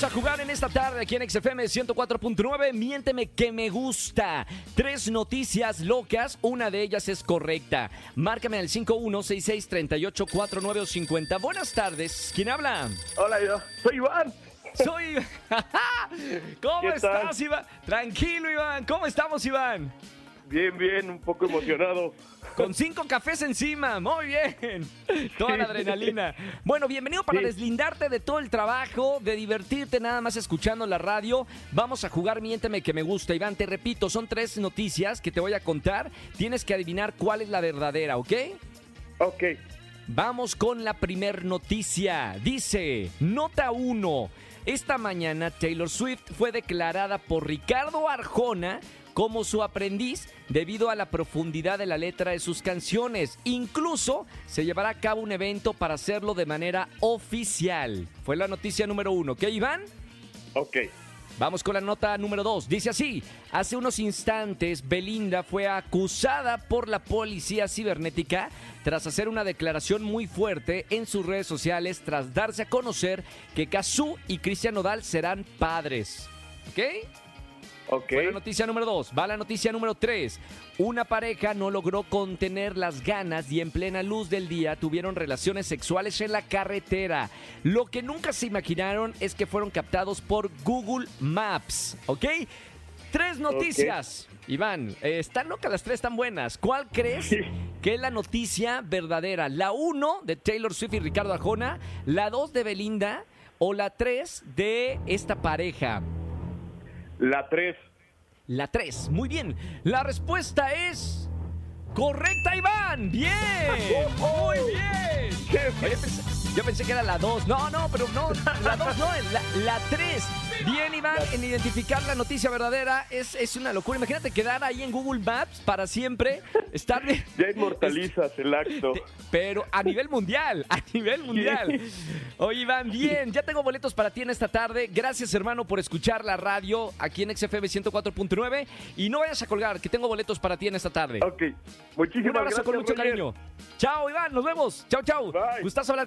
Vamos a jugar en esta tarde aquí en XFM 104.9. Miénteme que me gusta. Tres noticias locas, una de ellas es correcta. Márcame al 51663849 o 50. Buenas tardes. ¿Quién habla? Hola, yo soy Iván. Soy. ¿Cómo ¿Qué estás? Iván? Tranquilo, Iván. ¿Cómo estamos, Iván? Bien, bien, un poco emocionado. Con cinco cafés encima, muy bien. Toda la adrenalina. Bueno, bienvenido para Sí. deslindarte de todo el trabajo, de divertirte nada más escuchando la radio. Vamos a jugar Miénteme que me gusta. Iván, te repito, son tres noticias que te voy a contar. Tienes que adivinar cuál es la verdadera, ¿ok? Ok, Vamos con la primer noticia. Dice, nota 1. Esta mañana Taylor Swift fue declarada por Ricardo Arjona como su aprendiz debido a la profundidad de la letra de sus canciones. Incluso se llevará a cabo un evento para hacerlo de manera oficial. Fue la noticia número uno. ¿Qué, Iván? ok. Vamos con la nota número 2. Dice así, hace unos instantes Belinda fue acusada por la policía cibernética tras hacer una declaración muy fuerte en sus redes sociales tras darse a conocer que Cazú y Cristian Nodal serán padres. ¿Ok? Ok, Fue la noticia número 2. Va la noticia número 3. Una pareja no logró contener las ganas y en plena luz del día tuvieron relaciones sexuales en la carretera. Lo que nunca se imaginaron es que fueron captados por Google Maps. ¿Ok? Tres noticias. Iván, eh, están locas las tres, están buenas. ¿Cuál crees que es la noticia verdadera? ¿La 1 de Taylor Swift y Ricardo Arjona? ¿La 2 de Belinda? ¿O la 3 de esta pareja? La 3. La 3. Muy bien. La respuesta es. Correcta, Iván. Bien. Muy bien. Oye, yo pensé que era la 2. No, no, pero no. La 2 no, la, la 3. Bien, Iván, en identificar la noticia verdadera es, es una locura. Imagínate quedar ahí en Google Maps para siempre. Estar. Ya inmortalizas el acto. Pero a nivel mundial, a nivel mundial. Oye, Iván, bien, ya tengo boletos para ti en esta tarde. Gracias, hermano, por escuchar la radio aquí en XFM 104.9. Y no vayas a colgar, que tengo boletos para ti en esta tarde. Ok, muchísimas Un abrazo gracias. con mucho cariño. Chao, Iván, nos vemos. Chao, chao. Bye. Gustazo hablar